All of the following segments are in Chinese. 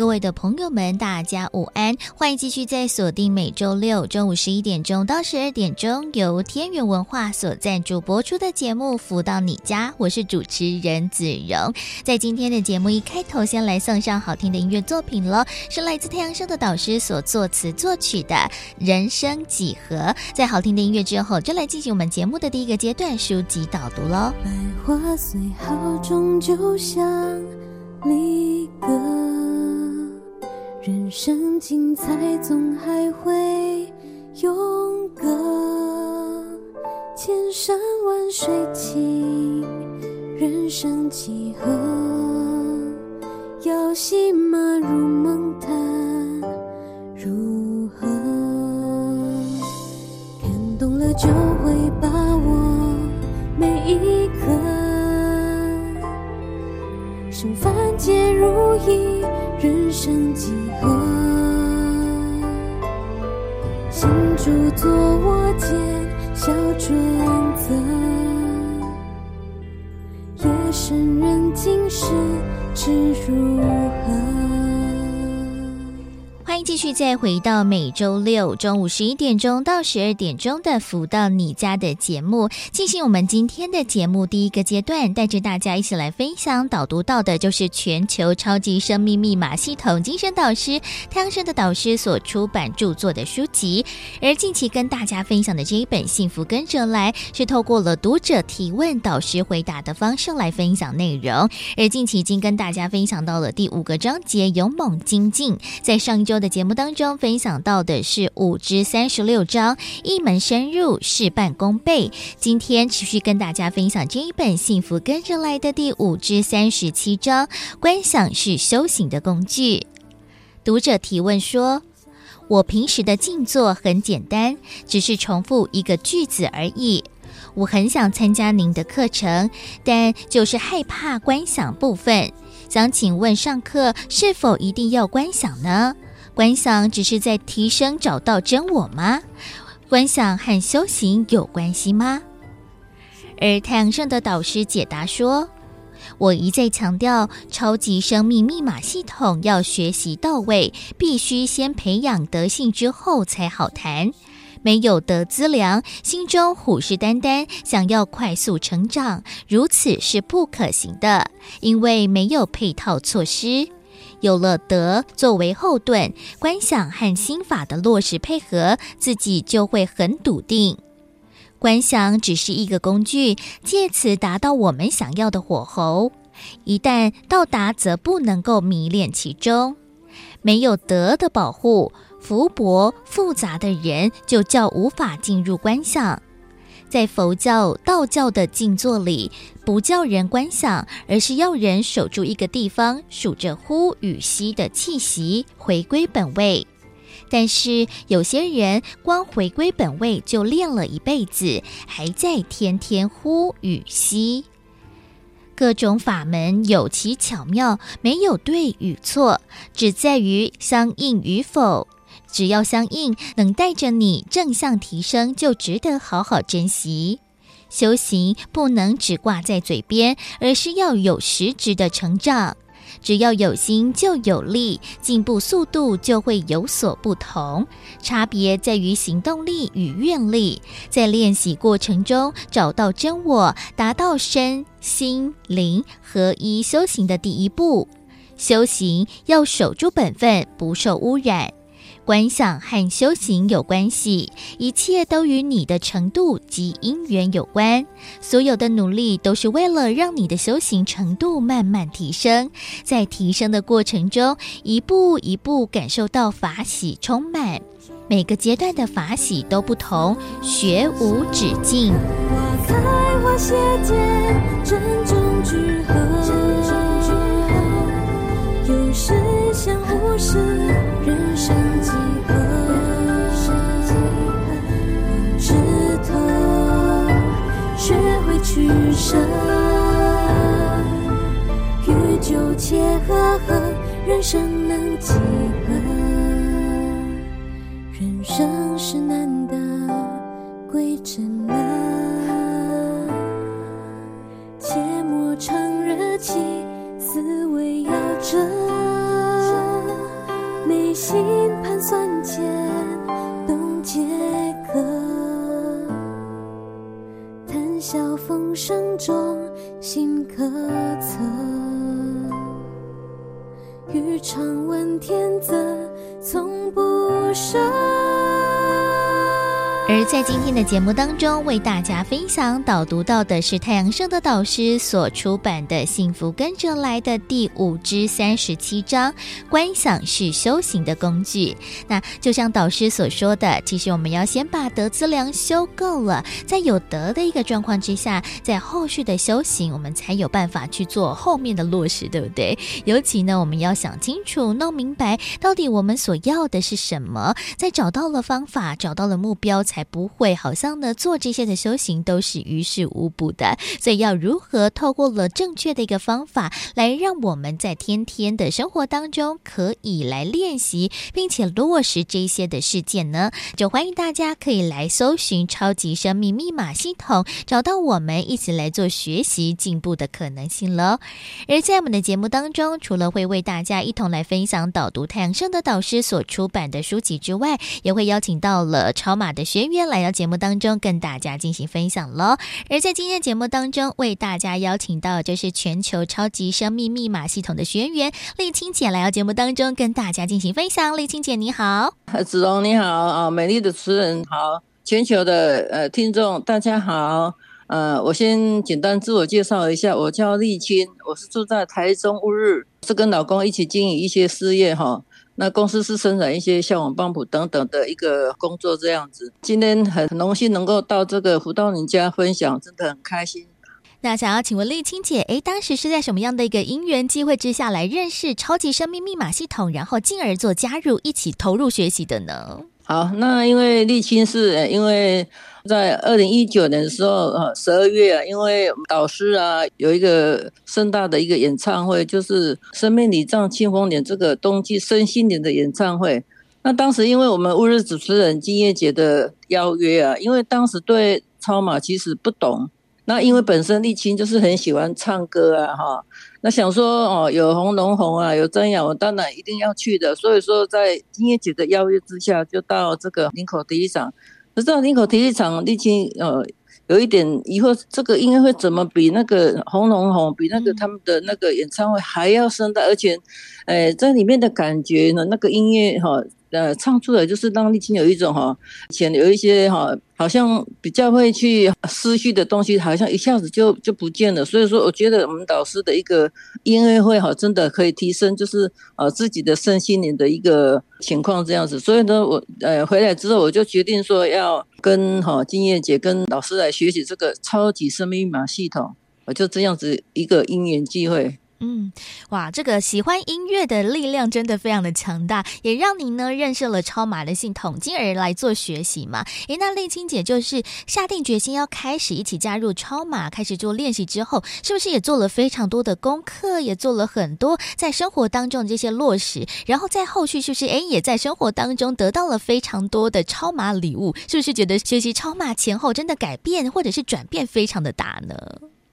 各位的朋友们，大家午安！欢迎继续在锁定每周六中午十一点钟到十二点钟，由天元文化所赞助播出的节目《福到你家》，我是主持人子荣。在今天的节目一开头，先来送上好听的音乐作品喽，是来自太阳盛德导师所作词作曲的《人生几何》。在好听的音乐之后，就来进行我们节目的第一个阶段——书籍导读喽。百花虽好，终究像离歌。人生精彩，总还会永隔。千山万水情，人生几何？要戏码入梦谈，如何？看懂了就会把握每一刻。生凡皆如意，人生几何？心主作我见小准则，夜深人静时，知如何？欢迎继续再回到每周六中午十一点钟到十二点钟的《福到你家》的节目，进行我们今天的节目第一个阶段，带着大家一起来分享导读到的，就是全球超级生命密码系统精神导师太阳盛德导师所出版著作的书籍。而近期跟大家分享的这一本《幸福跟着来》，是透过了读者提问、导师回答的方式来分享内容。而近期已经跟大家分享到了第五个章节“勇猛精进”，在上一周的节目当中分享到的是五至三十六章，一门深入，事半功倍。今天持续跟大家分享这一本《幸福跟着来的》第五至三十七章，观想是修行的工具。读者提问说：“我平时的静坐很简单，只是重复一个句子而已。我很想参加您的课程，但就是害怕观想部分。想请问上课是否一定要观想呢？”观想只是在提升找到真我吗？观想和修行有关系吗？而太阳上的导师解答说：“我一再强调，超级生命密码系统要学习到位，必须先培养德性之后才好谈。没有德资粮，心中虎视眈眈，想要快速成长，如此是不可行的，因为没有配套措施。”有了德作为后盾，观想和心法的落实配合，自己就会很笃定。观想只是一个工具，借此达到我们想要的火候。一旦到达，则不能够迷恋其中。没有德的保护，福薄复杂的人就较无法进入观想。在佛教、道教的静坐里，不叫人观想，而是要人守住一个地方，数着呼与吸的气息，回归本位。但是有些人光回归本位就练了一辈子，还在天天呼与吸。各种法门有其巧妙，没有对与错，只在于相应与否。只要相应，能带着你正向提升，就值得好好珍惜。修行不能只挂在嘴边，而是要有实质的成长。只要有心就有力，进步速度就会有所不同。差别在于行动力与愿力。在练习过程中找到真我，达到身心灵合一修行的第一步。修行要守住本分，不受污染。观想和修行有关系，一切都与你的程度及因缘有关。所有的努力都是为了让你的修行程度慢慢提升，在提升的过程中，一步一步感受到法喜充满。每个阶段的法喜都不同，学无止境。花开花谢间，珍重聚合，有时相互是人生枝头学会取舍。切和，人生能几何？人生是难得，归真了。切莫常热情，思维要正，内心盘算间，笑风声中，心可测。欲尝问天择，从不舍。而在今天的节目当中，为大家分享导读到的是太阳盛德导师所出版的《幸福跟着来的》第五至三十七章，观想是修行的工具。那就像导师所说的，其实我们要先把德资粮修够了，在有德的一个状况之下，在后续的修行，我们才有办法去做后面的落实，对不对？尤其呢，我们要想清楚、弄明白，到底我们所要的是什么，在找到了方法、找到了目标才。不会，好像呢，做这些的修行都是于事无补的。所以要如何透过了正确的一个方法，来让我们在天天的生活当中可以来练习，并且落实这些的事件呢？就欢迎大家可以来搜寻超级生命密码系统，找到我们一起来做学习进步的可能性喽。而在我们的节目当中，除了会为大家一同来分享导读太阳盛德导师所出版的书籍之外，也会邀请到了超码的学来到节目当中跟大家进行分享喽。而在今天节目当中，为大家邀请到就是全球超级生命密码系统的学员丽青姐来到节目当中跟大家进行分享。丽青姐你好，子荣你好啊，美丽的词人好，全球的呃听众大家好，呃，我先简单自我介绍一下，我叫丽青，我是住在台中乌日，是跟老公一起经营一些事业哈。那公司是生产一些效果帮浦等等的一个工作这样子。今天很荣幸能够到这个胡道人家分享，真的很开心。那想要请问丽青姐，诶，当时是在什么样的一个因缘机会之下来认识超级生命密码系统，然后进而做加入，一起投入学习的呢？好，那因为沥青是因为。在二零一九年的时候，呃，十二月啊，因为导师啊有一个盛大的一个演唱会，就是生命礼赞庆丰年这个冬季身心灵的演唱会。那当时因为我们乌日主持人金叶姐的邀约啊，因为当时对超马其实不懂，那因为本身沥青就是很喜欢唱歌啊，哈，那想说哦，有红龙红啊，有真阳，我当然一定要去的。所以说，在金叶姐的邀约之下，就到这个林口体育场。可是林口体育场，丽清呃有一点疑惑，这个音乐会怎么比那个红龙红，比那个他们的那个演唱会还要盛大，而且，呃，在里面的感觉呢，那个音乐哈。呃，唱出来就是让丽清有一种哈，以前有一些哈，好像比较会去思绪的东西，好像一下子就就不见了。所以说，我觉得我们导师的一个音乐会哈，真的可以提升，就是呃自己的身心灵的一个情况这样子。所以呢，我呃回来之后，我就决定说要跟哈金燕姐跟老师来学习这个超级生命密码系统，我就这样子一个因缘机会。嗯，哇，这个喜欢音乐的力量真的非常的强大，也让您呢认识了超马的系统，进而来做学习嘛。诶，那丽清姐就是下定决心要开始一起加入超马，开始做练习之后，是不是也做了非常多的功课，也做了很多在生活当中的这些落实，然后在后续是不是诶也在生活当中得到了非常多的超马礼物？是不是觉得学习超马前后真的改变或者是转变非常的大呢？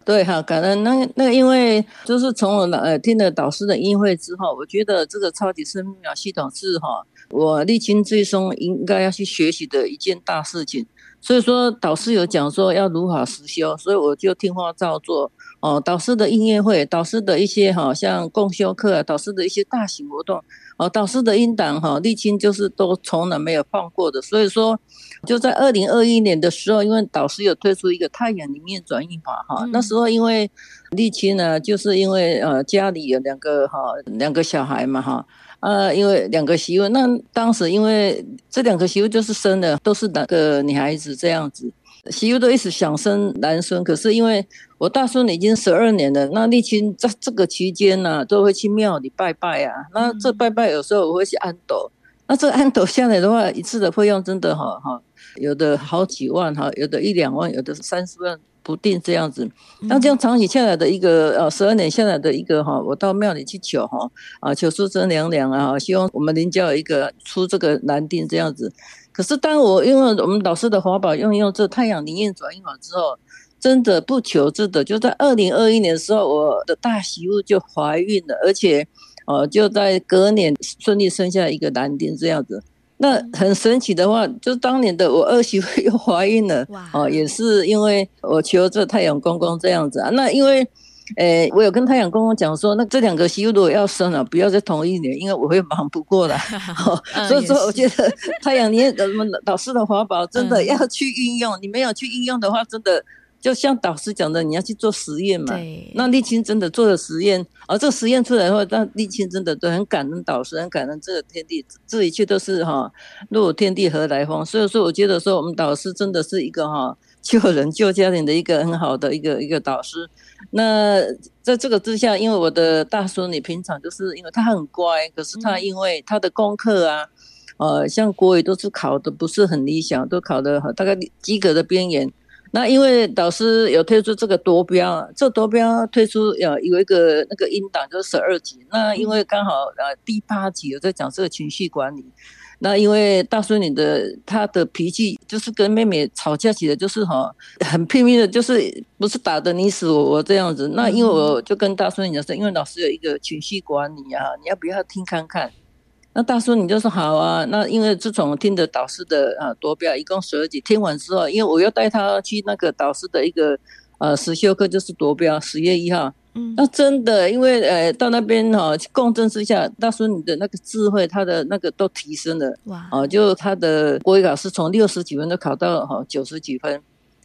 对哈，感恩那那因为就是从我呃听了导师的音乐会之后，我觉得这个超级生命系统是哈，我历经最终应该要去学习的一件大事情。所以说导师有讲说要如法实修，所以我就听话照做。哦，导师的音乐会，导师的一些好像共修课，导师的一些大型活动，哦，导师的音档哈，沥青就是都从来没有放过的。所以说，就在二零二一年的时候，因为导师有推出一个太阳里面转运法哈，那时候因为沥青呢，就是因为呃家里有两个哈两个小孩嘛哈，呃，因为两个媳妇，那当时因为这两个媳妇就是生的都是两个女孩子这样子。媳妇都一直想生男孙，可是因为我大孙已经十二年了，那丽清在这个期间呢、都会去庙里拜拜啊。那这拜拜有时候我会去安斗，那这安斗下来的话，一次的费用真的哈哈，有的好几万哈，有的一两万，有的三十万不定这样子。那这样长期下来的一个呃十二年下来的一个哈，我到庙里去求哈啊，求叔孙娘娘啊，希望我们林家有一个出这个男丁这样子。可是当我用了我们老师的法宝，用用这太阳灵验转运法之后，真的不求之的，就在二零二一年的时候，我的大媳妇就怀孕了，而且呃就在隔年顺利生下一个男丁这样子。那很神奇的话，就是当年的我二媳妇又怀孕了，哦，也是因为我求这太阳公公这样子啊。那因为，诶、欸，我有跟太阳公公讲说，那这两个媳妇如果要生了，不要再同一年，因为我会忙不过来。哦嗯、所以说，我觉得太阳，你们老师的法宝真的要去运用，你没有去运用的话，真的。就像导师讲的，你要去做实验嘛。那沥青真的做了实验，而、哦、这个实验出来的话，那沥青真的都很感恩导师，很感恩这个天地，这一切都是哈，若有天地何来风？所以说，我觉得说我们导师真的是一个哈 救人救家庭的一个很好的一个一个导师。那在这个之下，因为我的大孙女平常就是因为她很乖，可是她因为她的功课啊，呃，像国语都是考的不是很理想，都考的大概及格的边缘。那因为导师有推出这个夺标，这夺标推出有有一个那个音档，就是十二集。那因为刚好呃第八集有在讲这个情绪管理。那因为大孙女的她的脾气就是跟妹妹吵架起来就是哈很拼命的，就是不是打的你死我活这样子。那因为我就跟大孙女说，因为老师有一个情绪管理啊，你要不要听看看？那大叔，你就说好啊。那因为自从听的导师的啊夺标，一共十二集，听完之后，因为我要带他去那个导师的一个呃实修课，就是夺标，十月一号。嗯。那真的，因为呃到那边哈、哦、共振之下，大叔你的那个智慧，他的那个都提升了。哇。哦，就他的国语考试从六十几分都考到哈九十几分。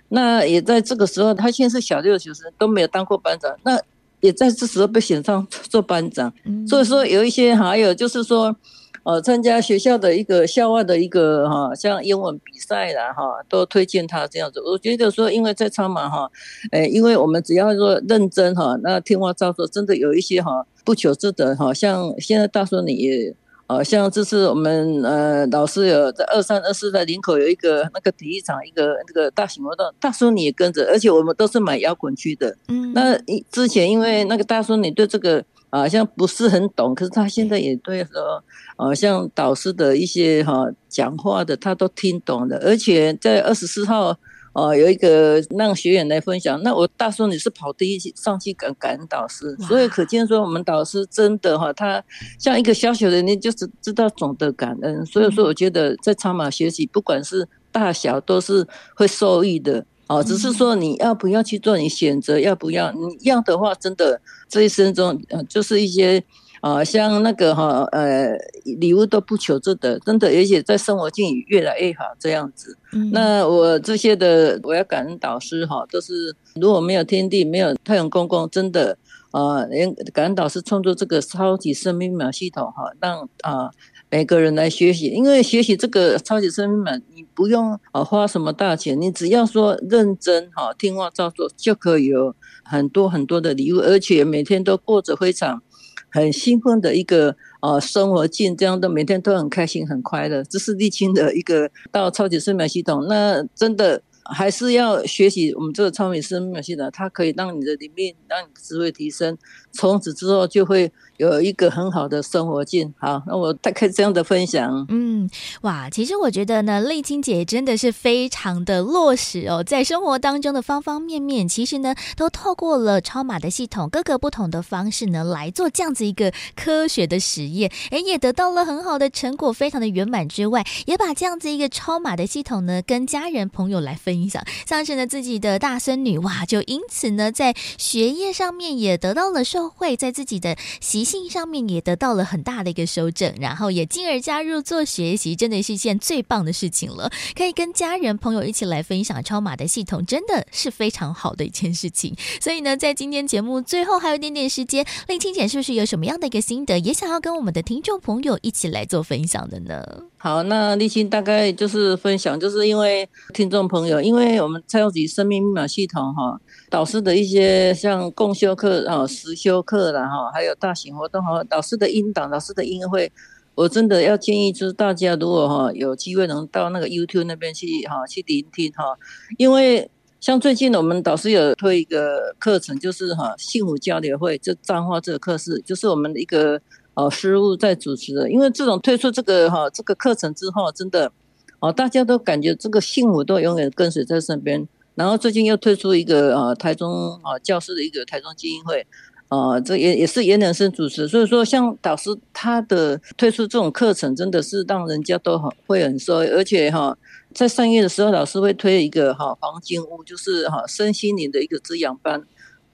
那也在这个时候，他现在是小六学生，都没有当过班长。那也在这时候被选上做班长。嗯。所以说有一些还有就是说。呃，参加学校的一个校外的一个哈，像英文比赛啦哈，都推荐他这样子。我觉得说，因为在超马哈，诶，因为我们只要说认真哈，那听话照做，真的有一些哈不求之德哈。像现在大叔你也，呃，像这次我们呃老师有在二三二四在林口有一个那个体育场一个那个大型活动，大叔你也跟着，而且我们都是买摇滚区的。嗯，那之前因为那个大叔你对这个。好像不是很懂，可是他现在也对说，呃，像导师的一些哈讲话的，他都听懂了。而且在二十四号，呃，有一个让学员来分享，那我大叔你是跑第一上去感感恩导师，所以可见说我们导师真的哈，他像一个小小的，你就是知道懂得感恩。所以说，我觉得在超马学习，不管是大小，都是会受益的。哦，只是说你要不要去做，你选择要不要？你要的话，真的这一生中，呃，就是一些啊、呃，像那个哈，呃，礼物都不求这的，真的，而且在生活境遇越来越好这样子。嗯、那我这些的，我要感恩导师哈，都是如果没有天地，没有太阳公公，真的啊，连、呃、感恩导师创作这个超级生命密码系统哈，让啊。呃每个人来学习，因为学习这个超级生命门，你不用啊花什么大钱，你只要说认真哈听话照做，就可以有很多很多的礼物，而且每天都过着非常很兴奋的一个啊生活境，这样的每天都很开心很快乐。这是立青的一个到超级生命系统，那真的。还是要学习我们这个超级生命系统，它可以让你的里面让你的智慧提升，从此之后就会有一个很好的生活境。好，那我大概这样的分享。嗯，哇，其实我觉得呢，丽青姐真的是非常的落实哦，在生活当中的方方面面，其实呢，都透过了超码的系统，各个不同的方式呢来做这样子一个科学的实验，哎，也得到了很好的成果，非常的圆满之外，也把这样子一个超码的系统呢跟家人朋友来。分享，像是呢自己的大孙女哇，就因此呢在学业上面也得到了受惠，在自己的习性上面也得到了很大的一个修正，然后也进而加入做学习，真的是一件最棒的事情了。可以跟家人朋友一起来分享超码的系统，真的是非常好的一件事情。所以呢，在今天节目最后还有一点点时间，立青姐是不是有什么样的一个心得，也想要跟我们的听众朋友一起来做分享的呢？好，那立青大概就是分享，就是因为听众朋友，因为我们超级生命密码系统哈，导师的一些像共修课啊、实修课啦哈，还有大型活动哈，导师的音档、导师的音乐会，我真的要建议就是大家如果哈有机会能到那个 YouTube 那边去哈去聆听哈，因为像最近我们导师有推一个课程，就是哈幸福交流会，就彰化这个课是，就是我们的一个呃师傅在主持的。因为这种推出这个哈这个课程之后，真的哦大家都感觉这个幸福都永远跟随在身边。然后最近又推出一个呃台中啊教师的一个台中基金会。呃，这也也是严良生主持，所以说像导师他的推出这种课程，真的是让人家都很会很受，而且哈，在三月的时候，老师会推一个哈黄金屋，就是哈身心灵的一个滋养班。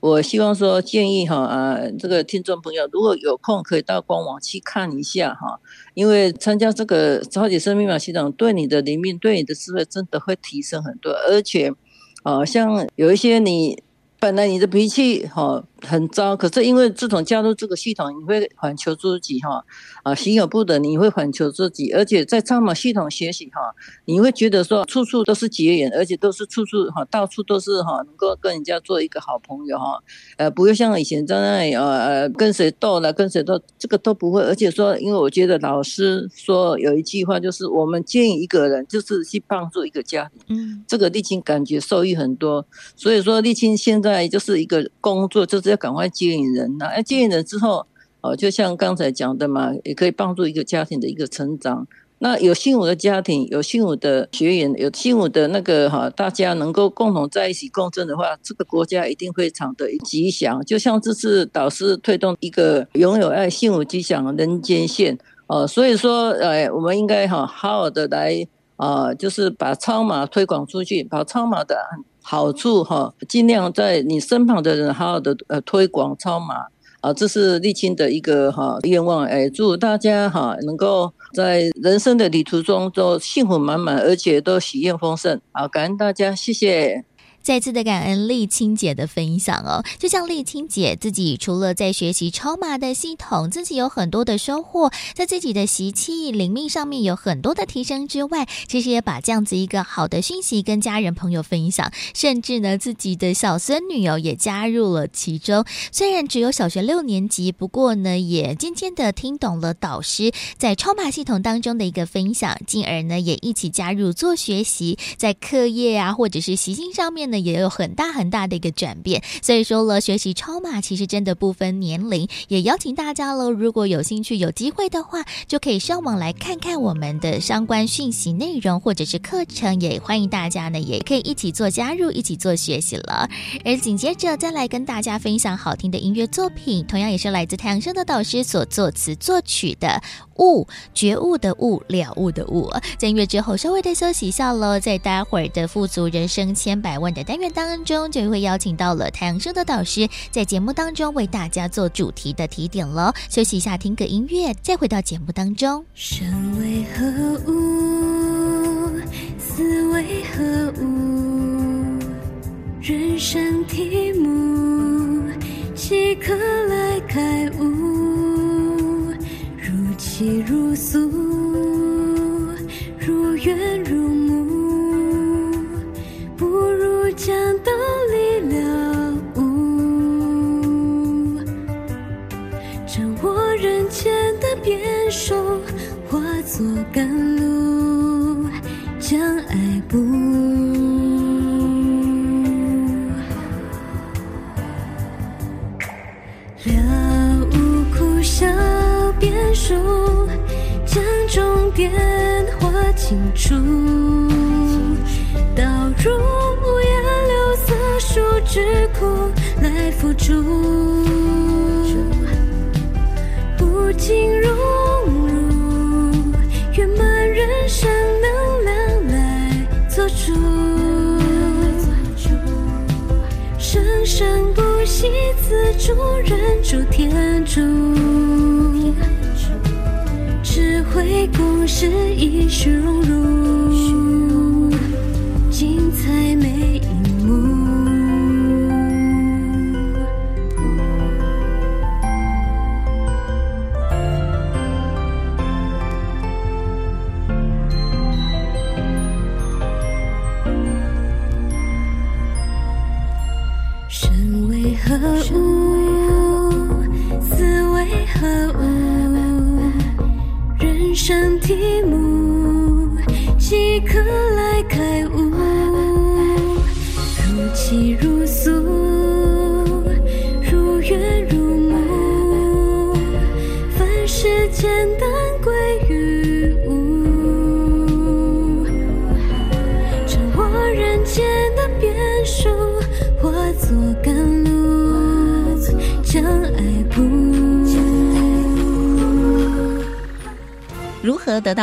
我希望说建议哈啊这个听众朋友，如果有空可以到官网去看一下哈，因为参加这个超级生命密码系统，对你的灵命、对你的智慧真的会提升很多，而且啊像有一些你本来你的脾气好。很糟，可是因为自从加入这个系统，你会反求诸己哈啊，行有不得，你会反求诸己，而且在超马系统学习哈，你会觉得说处处都是结缘，而且都是处处哈，到处都是哈，能够跟人家做一个好朋友哈，呃，不会像以前在那里呃呃跟谁斗了，跟谁斗，这个都不会。而且说，因为我觉得老师说有一句话，就是我们建议一个人，就是去帮助一个家庭，嗯，这个沥青感觉受益很多，所以说沥青现在就是一个工作就是。要赶快接引人呐！哎，接引人之后，哦，就像刚才讲的嘛，也可以帮助一个家庭的一个成长。那有幸福的家庭，有幸福的学员，有幸福的那个哈，大家能够共同在一起共振的话，这个国家一定会长得吉祥。就像这次导师推动一个拥有爱、幸福、吉祥人间线哦，所以说，哎，我们应该哈好好的来啊，就是把超码推广出去，把超码的。好处哈，尽量在你身旁的人好好的呃推广超码啊，这是立青的一个哈愿望哎，祝大家哈能够在人生的旅途中都幸福满满，而且都喜宴丰盛。好，感恩大家，谢谢。再次的感恩丽青姐的分享哦，就像丽青姐自己除了在学习超码的系统，自己有很多的收获，在自己的习气灵命上面有很多的提升之外，其实也把这样子一个好的讯息跟家人朋友分享，甚至呢自己的小孙女哦也加入了其中。虽然只有小学六年级，不过呢也渐渐的听懂了导师在超码系统当中的一个分享，进而呢也一起加入做学习，在课业啊或者是习性上面呢。也有很大很大的一个转变，所以说了，学习超码其实真的不分年龄，也邀请大家了，如果有兴趣、有机会的话，就可以上网来看看我们的相关讯息内容或者是课程，也欢迎大家呢，也可以一起做加入，一起做学习了。而紧接着再来跟大家分享好听的音乐作品，同样也是来自太阳升的导师所作词作曲的。悟觉悟的悟，了悟的悟，在音乐之后稍微的休息一下喽，在待会儿的富足人生千百万单元当中，就会邀请到了太阳升的导师，在节目当中为大家做主题的提点喽。休息一下，听个音乐，再回到节目当中。生为何物？死为何物？人生题目，岂可来开悟？如泣如诉，如缘如将道理了悟，掌握人间的变数，化作甘露，将爱补。将终点画清楚，导入数智库来辅助，不尽荣辱圆满人生能量来做主，生生不息自助人助天助。会共识，一世荣辱，精彩每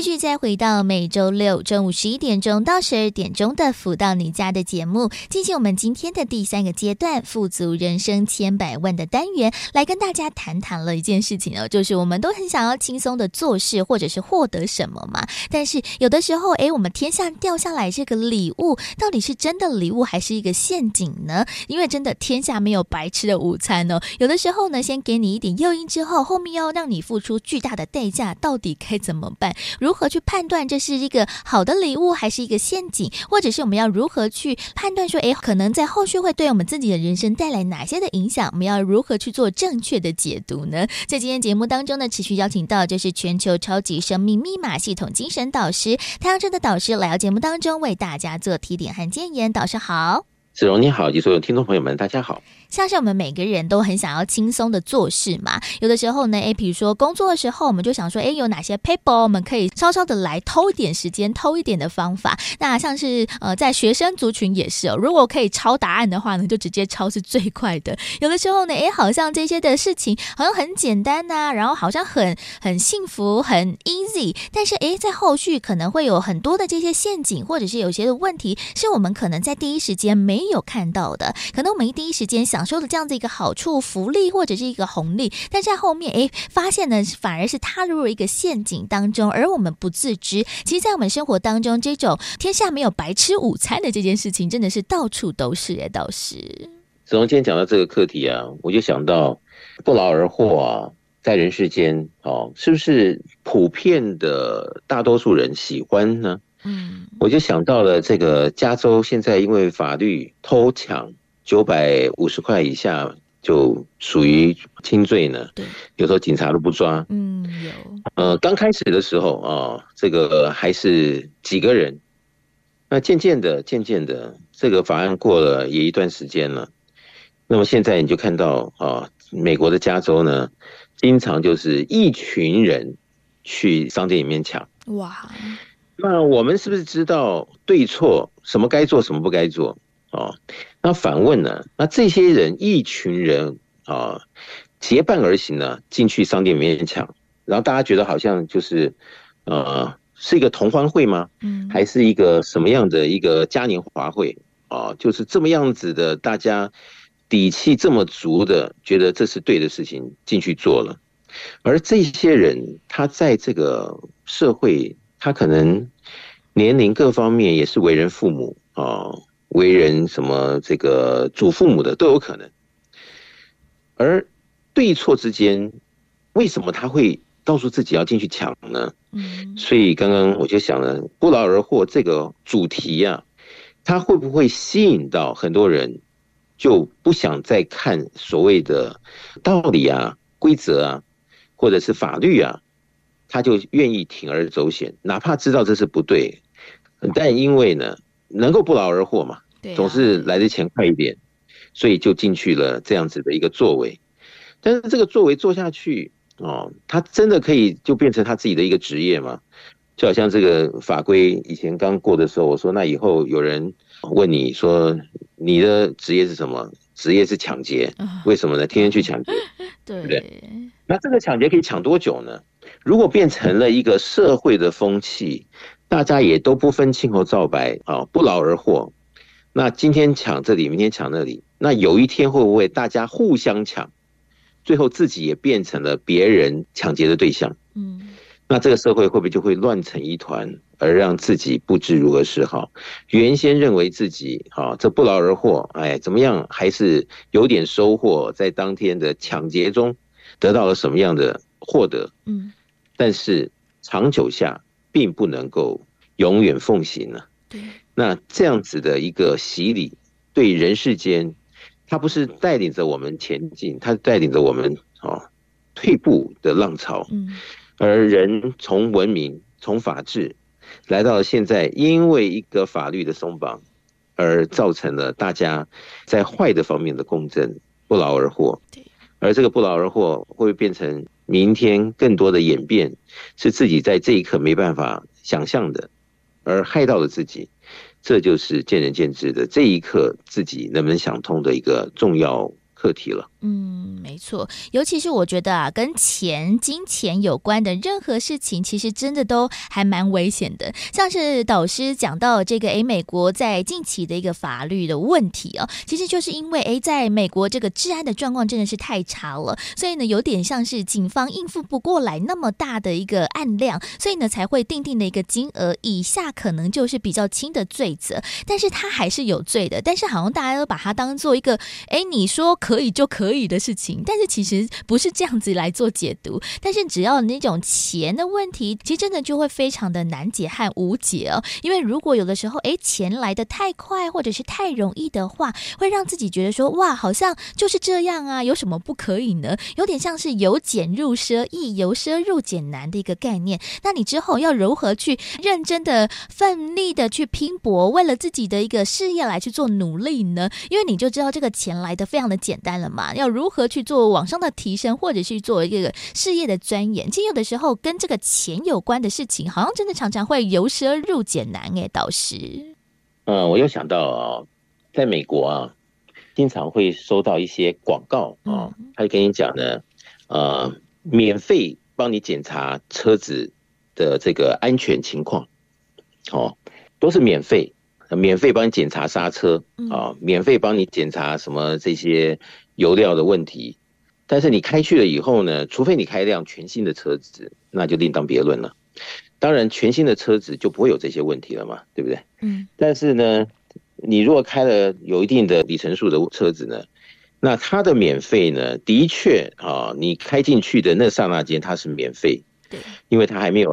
继续再回到每周六中午十一点钟到十二点钟的“福到你家”的节目，进行我们今天的第三个阶段“富足人生千百万”的单元，来跟大家谈谈了一件事情哦，就是我们都很想要轻松的做事，或者是获得什么嘛。但是有的时候，诶，我们天下掉下来这个礼物，到底是真的礼物还是一个陷阱呢？因为真的天下没有白吃的午餐哦。有的时候呢，先给你一点诱因之后，后面要让你付出巨大的代价，到底该怎么办？如如何去判断这是一个好的礼物还是一个陷阱，或者是我们要如何去判断说，诶，可能在后续会对我们自己的人生带来哪些的影响？我们要如何去做正确的解读呢？在今天节目当中呢，持续邀请到就是全球超级生命密码系统精神导师太阳镇的导师来到节目当中为大家做提点和建言。导师好，子荣你好，以及所有听众朋友们，大家好。像是我们每个人都很想要轻松的做事嘛，有的时候呢，诶，比如说工作的时候，我们就想说，诶，有哪些 paper 我们可以稍稍的来偷一点时间、偷一点的方法。那像是呃，在学生族群也是哦，如果可以抄答案的话呢，就直接抄是最快的。有的时候呢，诶，好像这些的事情好像很简单呐、然后好像很很幸福、很 easy，但是诶，在后续可能会有很多的这些陷阱，或者是有些的问题，是我们可能在第一时间没有看到的。可能我们一第一时间想。享受的这样子一个好处、福利或者是一个红利，但在后面诶，发现呢，反而是踏入了一个陷阱当中，而我们不自知。其实，在我们生活当中，这种天下没有白吃午餐的这件事情，真的是到处都是诶，倒是。子龙今天讲到这个课题啊，我就想到不劳而获啊，在人世间哦，是不是普遍的大多数人喜欢呢？嗯，我就想到了这个加州现在因为法律偷抢。九百五十块以下就属于轻罪呢。对，有时候警察都不抓。嗯，有。呃，刚开始的时候啊、哦，这个还是几个人。那渐渐的，渐渐的，这个法案过了也一段时间了。那么现在你就看到啊、哦，美国的加州呢，经常就是一群人去商店里面抢。哇。那我们是不是知道对错？什么该做，什么不该做？哦，那反问呢？那这些人一群人啊，结伴而行呢，进去商店里面抢，然后大家觉得好像就是，呃，是一个同欢会吗？嗯，还是一个什么样的一个嘉年华会啊？就是这么样子的，大家底气这么足的，觉得这是对的事情，进去做了。而这些人，他在这个社会，他可能年龄各方面也是为人父母啊。为人什么这个祖父母的都有可能，而对错之间，为什么他会告诉自己要进去抢呢？嗯，所以刚刚我就想了，不劳而获这个主题呀，他会不会吸引到很多人，就不想再看所谓的道理啊、规则啊，或者是法律啊，他就愿意铤而走险，哪怕知道这是不对，但因为呢。能够不劳而获嘛？总是来的钱快一点，所以就进去了这样子的一个作为。但是这个作为做下去哦，他真的可以就变成他自己的一个职业吗？就好像这个法规以前刚过的时候，我说那以后有人问你说你的职业是什么？职业是抢劫，为什么呢？天天去抢劫，对不对？那这个抢劫可以抢多久呢？如果变成了一个社会的风气。大家也都不分青红皂白啊，不劳而获。那今天抢这里，明天抢那里，那有一天会不会大家互相抢，最后自己也变成了别人抢劫的对象？嗯，那这个社会会不会就会乱成一团，而让自己不知如何是好？原先认为自己啊，这不劳而获，哎，怎么样还是有点收获，在当天的抢劫中得到了什么样的获得？嗯，但是长久下。并不能够永远奉行了。对，那这样子的一个洗礼，对人世间，它不是带领着我们前进，它带领着我们哦退步的浪潮。嗯，而人从文明、从法治来到了现在，因为一个法律的松绑，而造成了大家在坏的方面的共振，不劳而获。对而这个不劳而获会变成明天更多的演变，是自己在这一刻没办法想象的，而害到了自己，这就是见仁见智的。这一刻自己能不能想通的一个重要课题了。嗯，没错，尤其是我觉得啊，跟钱、金钱有关的任何事情，其实真的都还蛮危险的。像是导师讲到这个，诶，美国在近期的一个法律的问题啊，其实就是因为诶，在美国这个治安的状况真的是太差了，所以呢，有点像是警方应付不过来那么大的一个案量，所以呢，才会定定的一个金额以下，可能就是比较轻的罪责，但是他还是有罪的。但是好像大家都把它当做一个，诶，你说可以就可以。的事情，但是其实不是这样子来做解读。但是只要那种钱的问题，其实真的就会非常的难解和无解哦。因为如果有的时候，诶，钱来得太快或者是太容易的话，会让自己觉得说，哇，好像就是这样啊，有什么不可以呢？有点像是由俭入奢易，由奢入俭难的一个概念。那你之后要如何去认真的、奋力的去拼搏，为了自己的一个事业来去做努力呢？因为你就知道这个钱来的非常的简单了嘛。要如何去做往上的提升，或者是做一个事业的钻研？其实有的时候跟这个钱有关的事情，好像真的常常会由奢入俭难。哎，导师，嗯，我又想到啊，在美国啊，经常会收到一些广告啊，他就跟你讲呢，呃，免费帮你检查车子的这个安全情况，哦，都是免费，免费帮你检查刹车啊，免费帮你检查什么这些。油料的问题，但是你开去了以后呢，除非你开一辆全新的车子，那就另当别论了。当然，全新的车子就不会有这些问题了嘛，对不对？嗯。但是呢，你如果开了有一定的里程数的车子呢，那它的免费呢，的确啊，你开进去的那刹那间它是免费，对，因为它还没有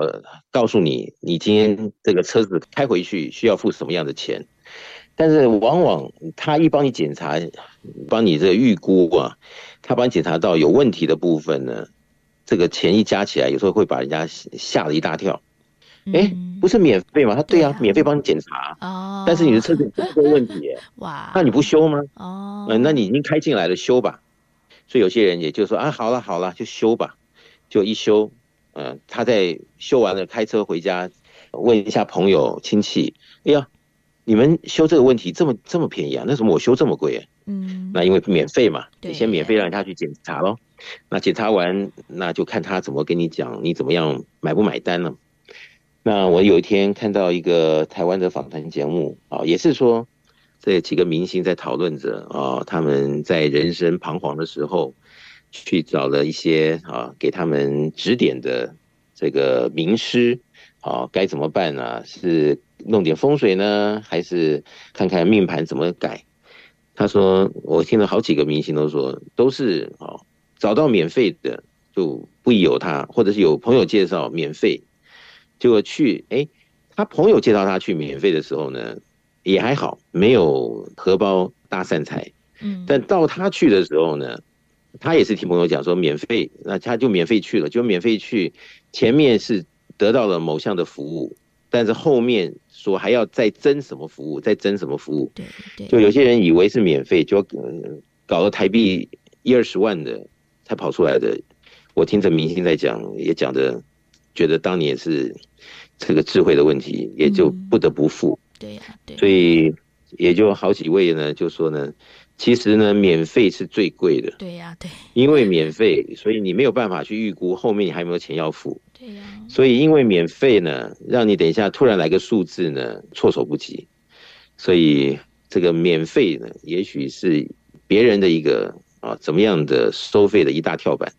告诉你，你今天这个车子开回去需要付什么样的钱。但是往往他一帮你检查，帮你这个预估啊，他帮你检查到有问题的部分呢，这个钱一加起来，有时候会把人家吓了一大跳。哎，不是免费吗？他对啊，免费帮你检查。哦。但是你的车子有这个问题，哇，那你不修吗？哦。嗯，那你已经开进来了，修吧。所以有些人也就说啊，好了好了，就修吧。就一修，嗯，他在修完了，开车回家，问一下朋友亲戚，哎呀。你们修这个问题这么这么便宜啊？那怎么我修这么贵啊？嗯，那因为免费嘛，你先免费让他去检查喽。那检查完，那就看他怎么跟你讲，你怎么样买不买单呢？那我有一天看到一个台湾的访谈节目啊，也是说这几个明星在讨论着啊，他们在人生彷徨的时候，去找了一些啊给他们指点的这个名师啊，该怎么办呢？是。弄点风水呢，还是看看命盘怎么改？他说，我听了好几个明星都说，都是哦，找到免费的就不疑有他，或者是有朋友介绍免费，结果去哎，他朋友介绍他去免费的时候呢，也还好，没有荷包大散财。嗯，但到他去的时候呢，他也是听朋友讲说免费，那他就免费去了，就免费去，前面是得到了某项的服务，但是后面。说还要再增什么服务，再增什么服务？对，对，就有些人以为是免费，就搞了台币一二十万的才跑出来的。我听着明星在讲，也讲的，觉得当年是这个智慧的问题，也就不得不付。嗯、对呀、啊，对。所以也就好几位呢，就说呢，其实呢，免费是最贵的。对呀、啊，对。因为免费，所以你没有办法去预估后面你还有没有钱要付。对呀，所以因为免费呢，让你等一下突然来个数字呢，措手不及。所以这个免费呢，也许是别人的一个啊怎么样的收费的一大跳板。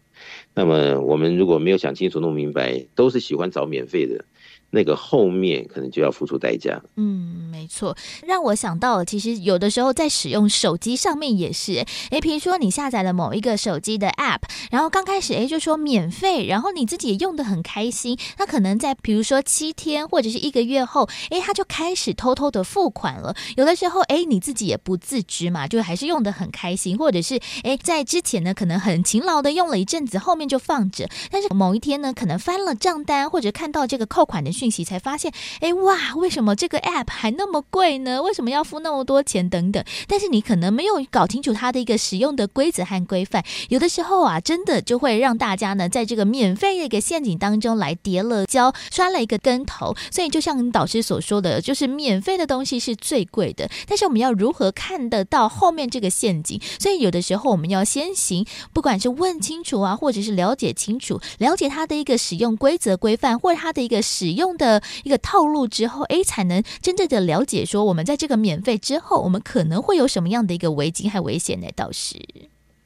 那么我们如果没有想清楚、弄明白，都是喜欢找免费的。那个后面可能就要付出代价。嗯，没错，让我想到了，其实有的时候在使用手机上面也是，诶，比如说你下载了某一个手机的 App，然后刚开始诶就说免费，然后你自己也用的很开心，那可能在比如说七天或者是一个月后，诶，他就开始偷偷的付款了。有的时候，诶，你自己也不自知嘛，就还是用的很开心，或者是诶，在之前呢，可能很勤劳的用了一阵子，后面就放着。但是某一天呢，可能翻了账单或者看到这个扣款的讯息，才发现，哎哇，为什么这个 app 还那么贵呢？为什么要付那么多钱等等？但是你可能没有搞清楚它的一个使用的规则和规范，有的时候啊，真的就会让大家呢，在这个免费的一个陷阱当中来跌了跤，摔了一个跟头。所以就像导师所说的，就是免费的东西是最贵的，但是我们要如何看得到后面这个陷阱？所以有的时候我们要先行，不管是问清楚啊，或者是了解清楚，了解它的一个使用规则规范，或者它的一个使用的一个套路之后，哎，才能真正的了解说，我们在这个免费之后，我们可能会有什么样的一个危机和危险呢？倒是，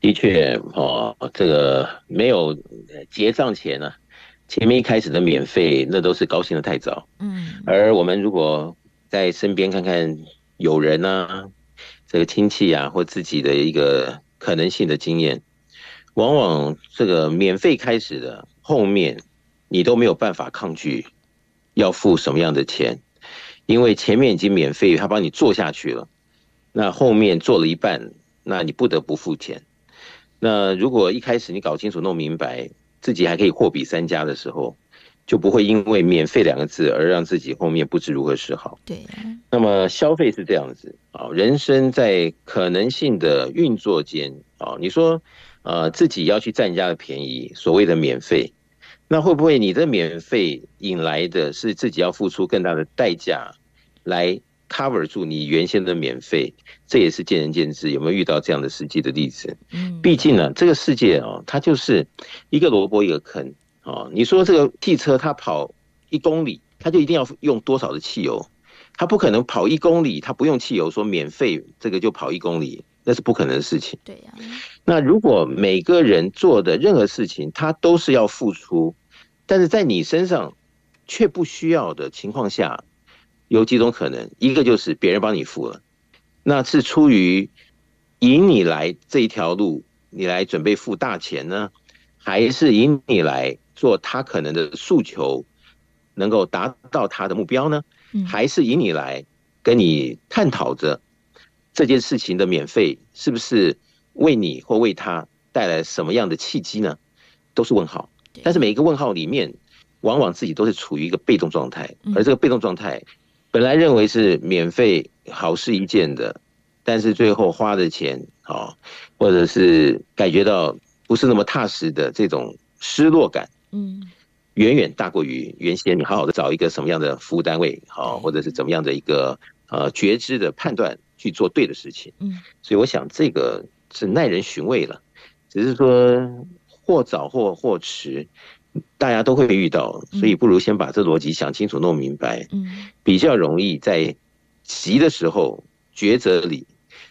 的确哦，这个没有结账前呢、啊，前面一开始的免费，那都是高兴的太早。嗯，而我们如果在身边看看友人啊。这个亲戚啊，或自己的一个可能性的经验，往往这个免费开始的后面，你都没有办法抗拒要付什么样的钱，因为前面已经免费，他帮你做下去了，那后面做了一半，那你不得不付钱。那如果一开始你搞清楚、弄明白，自己还可以货比三家的时候。就不会因为“免费”两个字而让自己后面不知如何是好。对，那么消费是这样子啊，人生在可能性的运作间啊，你说呃自己要去占人家的便宜，所谓的免费，那会不会你的免费引来的是自己要付出更大的代价来 cover 住你原先的免费？这也是见仁见智，有没有遇到这样的实际的例子？嗯，毕竟呢，这个世界啊，它就是一个萝卜一个坑。哦，你说这个汽车它跑一公里，它就一定要用多少的汽油？它不可能跑一公里，它不用汽油，说免费这个就跑一公里，那是不可能的事情。对呀。那如果每个人做的任何事情，他都是要付出，但是在你身上却不需要的情况下，有几种可能：一个就是别人帮你付了，那是出于引你来这一条路，你来准备付大钱呢，还是引你来？做他可能的诉求，能够达到他的目标呢？还是引你来跟你探讨着这件事情的免费是不是为你或为他带来什么样的契机呢？都是问号。但是每一个问号里面，往往自己都是处于一个被动状态，而这个被动状态本来认为是免费好事一件的，但是最后花的钱啊，或者是感觉到不是那么踏实的这种失落感。嗯，远远大过于原先你好好的找一个什么样的服务单位，好，或者是怎么样的一个呃觉知的判断去做对的事情。嗯，所以我想这个是耐人寻味了，只是说或早或或迟，大家都会遇到，所以不如先把这逻辑想清楚、弄明白，嗯，比较容易在急的时候抉择里，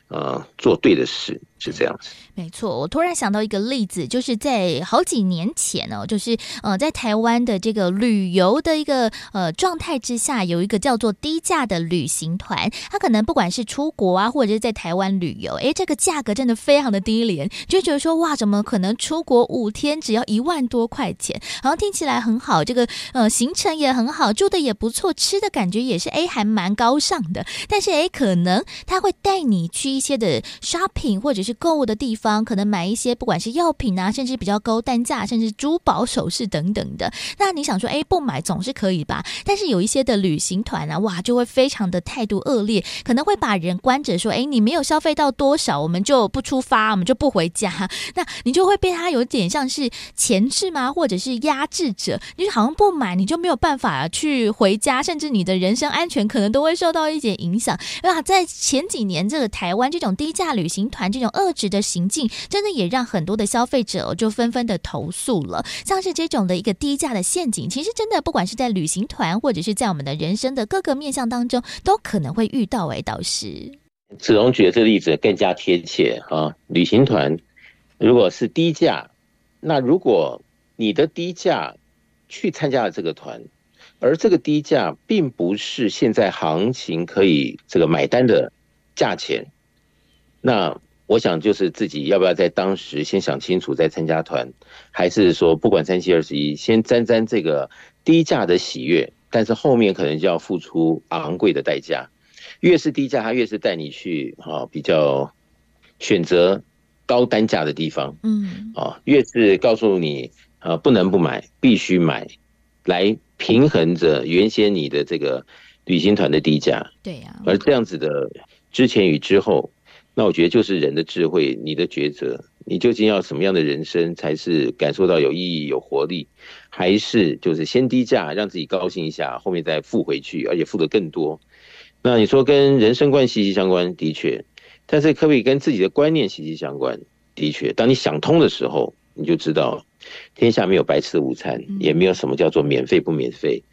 呃，做对的事是这样子。没错，我突然想到一个例子，就是在好几年前哦，就是呃，在台湾的这个旅游的一个呃状态之下，有一个叫做低价的旅行团，他可能不管是出国啊，或者是在台湾旅游，诶，这个价格真的非常的低廉，就觉得说哇，怎么可能出国五天只要一万多块钱？然后听起来很好，这个呃行程也很好，住的也不错，吃的感觉也是诶，还蛮高尚的。但是诶，可能他会带你去一些的 shopping 或者是购物的地方。可能买一些不管是药品啊，甚至比较高单价，甚至珠宝首饰等等的。那你想说，哎，不买总是可以吧？但是有一些的旅行团啊，哇，就会非常的态度恶劣，可能会把人关着，说，哎，你没有消费到多少，我们就不出发，我们就不回家。那你就会被他有点像是钳制吗？或者是压制者？你好像不买，你就没有办法去回家，甚至你的人身安全可能都会受到一点影响。啊，在前几年，这个台湾这种低价旅行团这种恶质的行径真的也让很多的消费者就纷纷的投诉了，像是这种的一个低价的陷阱，其实真的不管是在旅行团或者是在我们的人生的各个面向当中，都可能会遇到。哎，导师，子龙举的这个例子更加贴切啊！旅行团如果是低价，那如果你的低价去参加了这个团，而这个低价并不是现在行情可以这个买单的价钱，那。我想就是自己要不要在当时先想清楚再参加团，还是说不管三七二十一，先沾沾这个低价的喜悦，但是后面可能就要付出昂贵的代价。越是低价，他越是带你去啊比较选择高单价的地方，嗯，啊，越是告诉你啊，不能不买，必须买，来平衡着原先你的这个旅行团的低价。对呀。而这样子的之前与之后，那我觉得就是人的智慧，你的抉择，你究竟要什么样的人生才是感受到有意义、有活力，还是就是先低价让自己高兴一下，后面再付回去，而且付得更多？那你说跟人生观息息相关，的确，但是可不可以跟自己的观念息息相关？的确，当你想通的时候，你就知道天下没有白吃的午餐，也没有什么叫做免费不免费。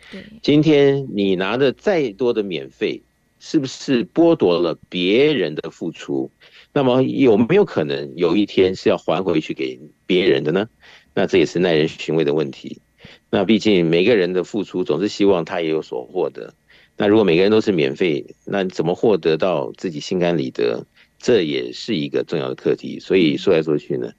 今天你拿的再多的免费，是不是剥夺了别人的付出？那么有没有可能有一天是要还回去给别人的呢？那这也是耐人寻味的问题。那毕竟每个人的付出，总是希望他也有所获得。那如果每个人都是免费，那怎么获得到自己心安理得？这也是一个重要的课题。所以说来说去呢，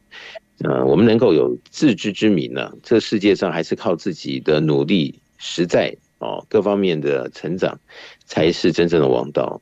呃，我们能够有自知之明呢，这世界上还是靠自己的努力、实在哦，各方面的成长，才是真正的王道。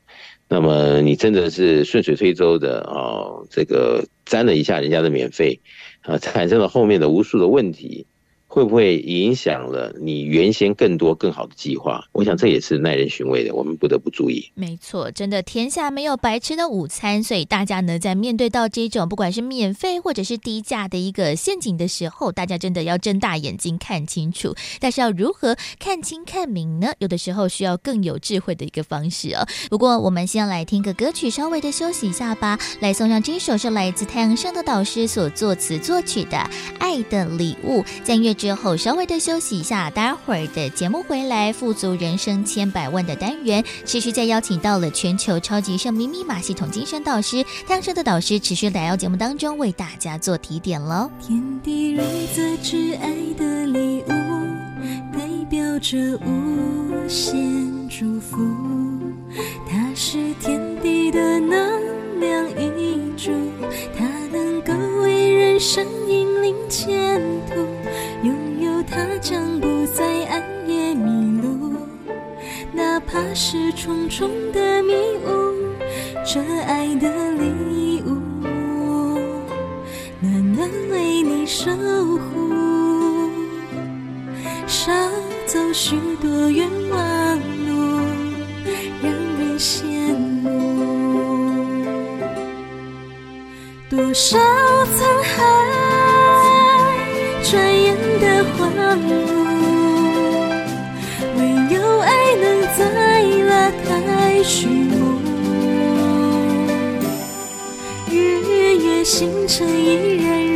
那么你真的是顺水推舟的哦，这个沾了一下人家的免费，啊，产生了后面的无数的问题。会不会影响了你原先更多更好的计划？我想这也是耐人寻味的，我们不得不注意。没错，真的天下没有白吃的午餐，所以大家呢，在面对到这种不管是免费或者是低价的一个陷阱的时候，大家真的要睁大眼睛看清楚。但是要如何看清看明呢？有的时候需要更有智慧的一个方式哦。不过我们先来听个歌曲，稍微的休息一下吧。来送上这首是来自太阳盛的导师所作词作曲的《爱的礼物》，在乐。之后稍微的休息一下，待会儿的节目回来，富足人生千百万的单元，持续再邀请到了全球超级生命密码系统精神导师太阳盛德导师，持续来到节目当中为大家做提点喽。天地人则至爱的礼物，代表着无限祝福，它是天地的能量一注，它人生引领前途。拥有它，将不再暗夜迷路，哪怕是重重的迷雾。这爱的礼物，暖暖为你守护，少走许多冤枉路，让人羡慕。少沧海，转眼。的荒芜唯有爱能再拉开序幕。日月星辰依然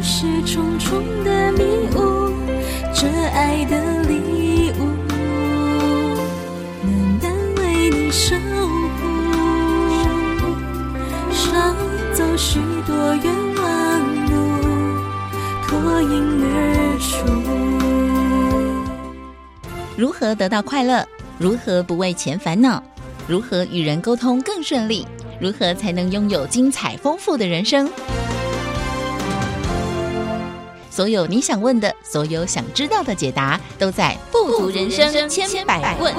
是重重的迷雾，这爱的礼物，暖暖为你守护，少走许多冤枉路，脱颖而出。如何得到快乐？如何不为钱烦恼？如何与人沟通更顺利？如何才能拥有精彩丰富的人生？所有你想问的，所有想知道的解答，都在《富足人生千百问》。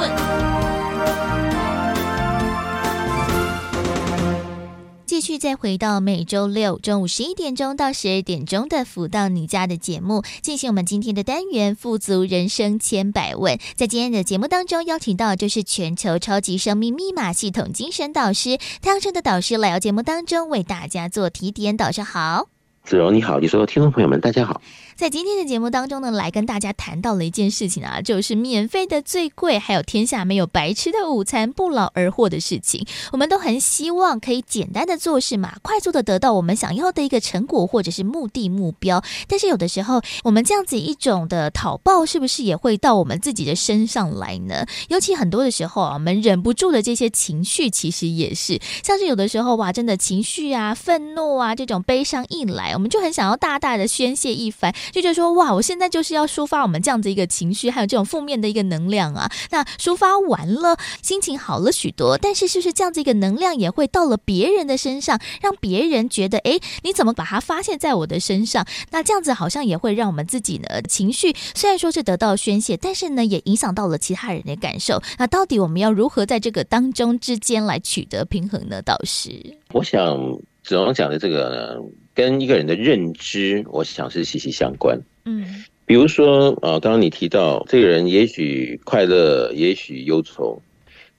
继续再回到每周六中午十一点钟到十二点钟的“福到你家”的节目，进行我们今天的单元“富足人生千百问”。在今天的节目当中，邀请到就是全球超级生命密码系统精神导师太阳盛德导师来到节目当中为大家做提点。导师好，子荣你好，你说听众朋友们大家好。在今天的节目当中呢，来跟大家谈到了一件事情啊，就是免费的最贵，还有天下没有白吃的午餐，不劳而获的事情。我们都很希望可以简单的做事嘛，快速的得到我们想要的一个成果或者是目的目标。但是有的时候，我们这样子一种的讨报，是不是也会到我们自己的身上来呢？尤其很多的时候啊，我们忍不住的这些情绪，其实也是像是有的时候哇，真的情绪啊、愤怒啊这种悲伤一来，我们就很想要大大的宣泄一番。就觉得说哇，我现在就是要抒发我们这样子一个情绪，还有这种负面的一个能量啊。那抒发完了，心情好了许多，但是是不是这样子一个能量也会到了别人的身上，让别人觉得哎，你怎么把它发泄在我的身上？那这样子好像也会让我们自己呢情绪虽然说是得到宣泄，但是呢也影响到了其他人的感受。那到底我们要如何在这个当中之间来取得平衡呢？导师，我想子龙讲的这个。跟一个人的认知，我想是息息相关。嗯，比如说啊，刚刚你提到这个人也许快乐，也许忧愁，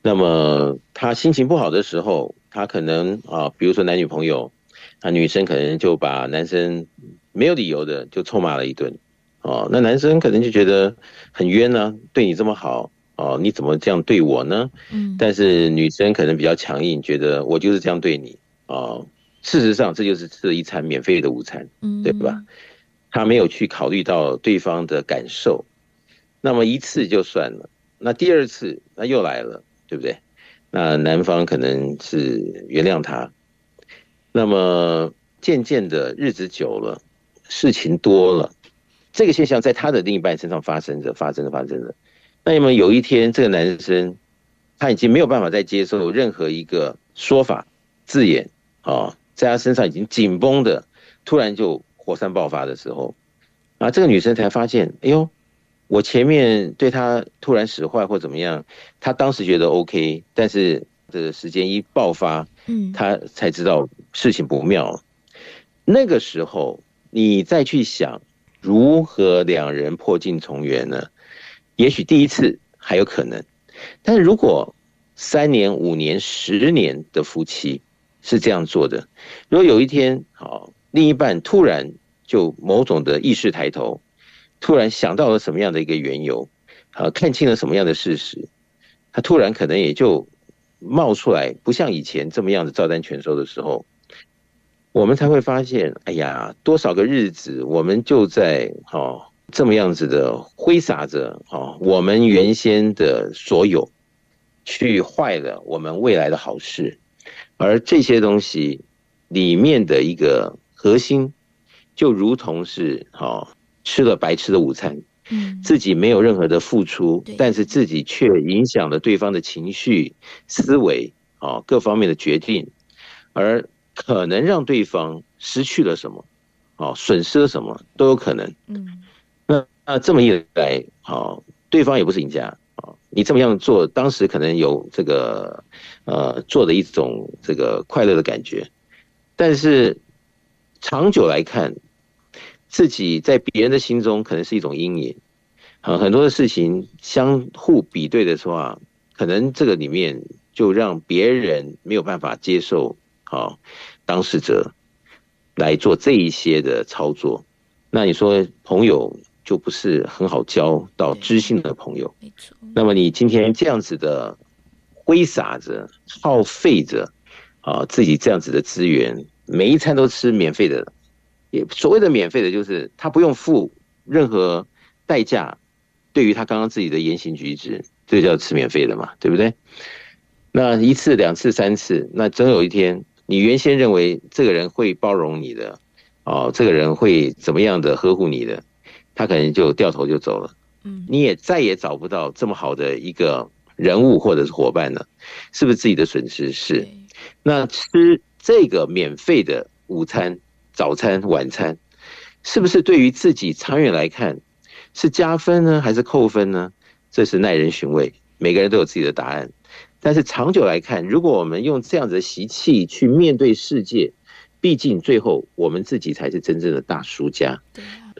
那么他心情不好的时候，他可能啊，比如说男女朋友，啊，女生可能就把男生没有理由的就臭骂了一顿，哦，那男生可能就觉得很冤呢，对你这么好，哦，你怎么这样对我呢？嗯，但是女生可能比较强硬，觉得我就是这样对你，哦。事实上，这就是吃了一餐免费的午餐，对吧？他没有去考虑到对方的感受，那么一次就算了，那第二次那又来了，对不对？那男方可能是原谅他，那么渐渐的日子久了，事情多了，这个现象在他的另一半身上发生着，发生着，发生着。那么有一天，这个男生他已经没有办法再接受任何一个说法、字眼啊。在他身上已经紧绷的，突然就火山爆发的时候，啊，这个女生才发现，哎呦，我前面对他突然使坏或怎么样，她当时觉得 OK，但是这个时间一爆发，嗯，她才知道事情不妙。那个时候，你再去想如何两人破镜重圆呢？也许第一次还有可能，但是如果三年、五年、十年的夫妻，是这样做的。如果有一天，好，另一半突然就某种的意识抬头，突然想到了什么样的一个缘由，啊，看清了什么样的事实，他突然可能也就冒出来，不像以前这么样的照单全收的时候，我们才会发现，哎呀，多少个日子，我们就在哦这么样子的挥洒着哦我们原先的所有，去坏了我们未来的好事。而这些东西里面的一个核心，就如同是好吃了白吃的午餐，嗯，自己没有任何的付出，但是自己却影响了对方的情绪、思维啊各方面的决定，而可能让对方失去了什么，哦，损失了什么都有可能。嗯，那那这么一来，好，对方也不是赢家。你这么样做，当时可能有这个，呃，做的一种这个快乐的感觉，但是长久来看，自己在别人的心中可能是一种阴影。很很多的事情相互比对的时候，可能这个里面就让别人没有办法接受，好，当事者来做这一些的操作。那你说朋友？就不是很好交到知心的朋友。没错。那么你今天这样子的挥洒着、耗费着啊，自己这样子的资源，每一餐都吃免费的，也所谓的免费的，就是他不用付任何代价，对于他刚刚自己的言行举止，这叫吃免费的嘛，对不对？那一次、两次、三次，那总有一天，你原先认为这个人会包容你的，哦，这个人会怎么样的呵护你的。他可能就掉头就走了，嗯，你也再也找不到这么好的一个人物或者是伙伴了，是不是自己的损失？是。那吃这个免费的午餐、早餐、晚餐，是不是对于自己长远来看是加分呢，还是扣分呢？这是耐人寻味，每个人都有自己的答案。但是长久来看，如果我们用这样子的习气去面对世界，毕竟最后我们自己才是真正的大输家。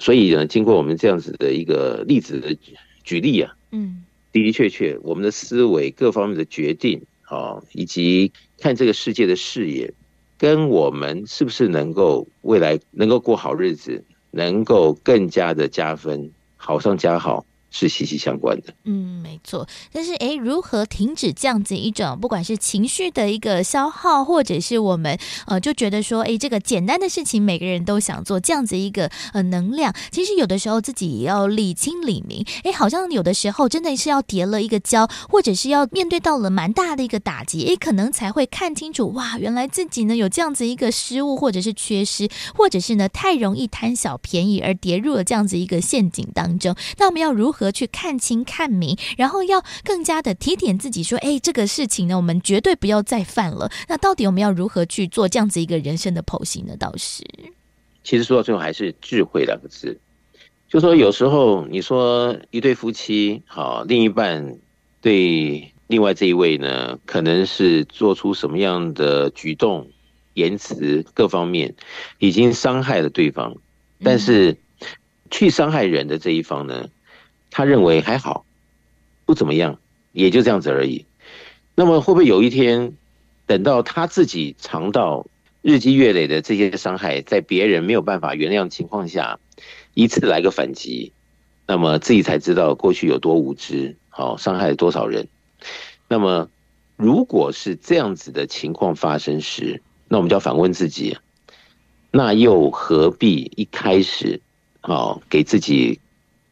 对。所以呢，经过我们这样子的一个例子的举例啊，嗯，的的确确，我们的思维各方面的决定，啊，以及看这个世界的视野，跟我们是不是能够未来能够过好日子，能够更加的加分，好上加好。是息息相关的，嗯，没错。但是，诶，如何停止这样子一种不管是情绪的一个消耗，或者是我们呃就觉得说，诶，这个简单的事情每个人都想做，这样子一个呃能量，其实有的时候自己也要理清理明。诶，好像有的时候真的是要叠了一个跤，或者是要面对到了蛮大的一个打击，诶，可能才会看清楚，哇，原来自己呢有这样子一个失误，或者是缺失，或者是呢太容易贪小便宜而跌入了这样子一个陷阱当中。那我们要如何？和去看清看明，然后要更加的提点自己说：“哎，这个事情呢，我们绝对不要再犯了。”那到底我们要如何去做这样子一个人生的剖析呢？倒是，其实说到最后还是智慧两个字。就说有时候你说一对夫妻，好，另一半对另外这一位呢，可能是做出什么样的举动、言辞各方面已经伤害了对方，但是去伤害人的这一方呢？他认为还好，不怎么样，也就这样子而已。那么会不会有一天，等到他自己尝到日积月累的这些伤害，在别人没有办法原谅情况下，一次来个反击，那么自己才知道过去有多无知，好，伤害了多少人。那么如果是这样子的情况发生时，那我们就要反问自己，那又何必一开始，好，给自己。